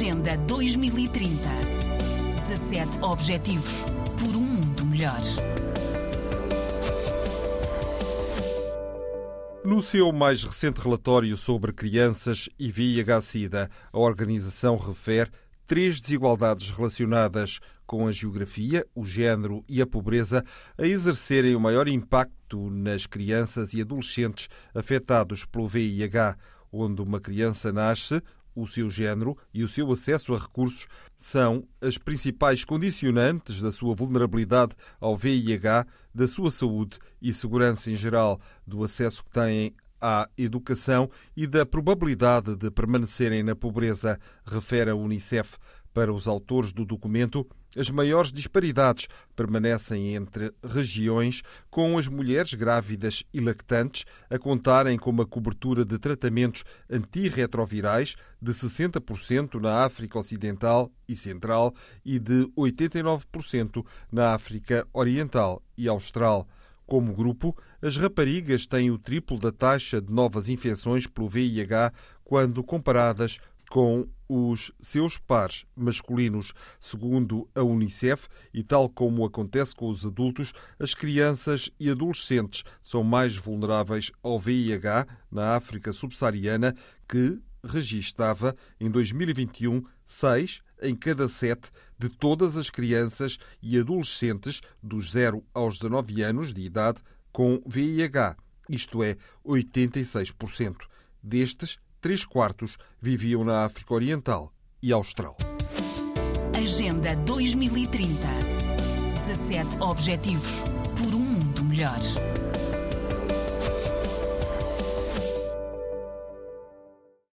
Agenda 2030. 17 Objetivos por um mundo melhor. No seu mais recente relatório sobre crianças e VIH-Sida, a organização refere três desigualdades relacionadas com a geografia, o género e a pobreza a exercerem o maior impacto nas crianças e adolescentes afetados pelo VIH, onde uma criança nasce, o seu género e o seu acesso a recursos são as principais condicionantes da sua vulnerabilidade ao VIH, da sua saúde e segurança em geral, do acesso que têm à educação e da probabilidade de permanecerem na pobreza, refere a Unicef. Para os autores do documento, as maiores disparidades permanecem entre regiões, com as mulheres grávidas e lactantes a contarem com uma cobertura de tratamentos antirretrovirais de 60% na África Ocidental e Central e de 89% na África Oriental e Austral. Como grupo, as raparigas têm o triplo da taxa de novas infecções pelo VIH quando comparadas com os seus pares masculinos. Segundo a Unicef, e tal como acontece com os adultos, as crianças e adolescentes são mais vulneráveis ao VIH na África subsaariana, que registava em 2021 seis em cada sete de todas as crianças e adolescentes dos 0 aos 19 anos de idade com VIH, isto é, 86%. Destes, três quartos viviam na África Oriental e Austral. Agenda 2030. 17 Objetivos por um mundo melhor.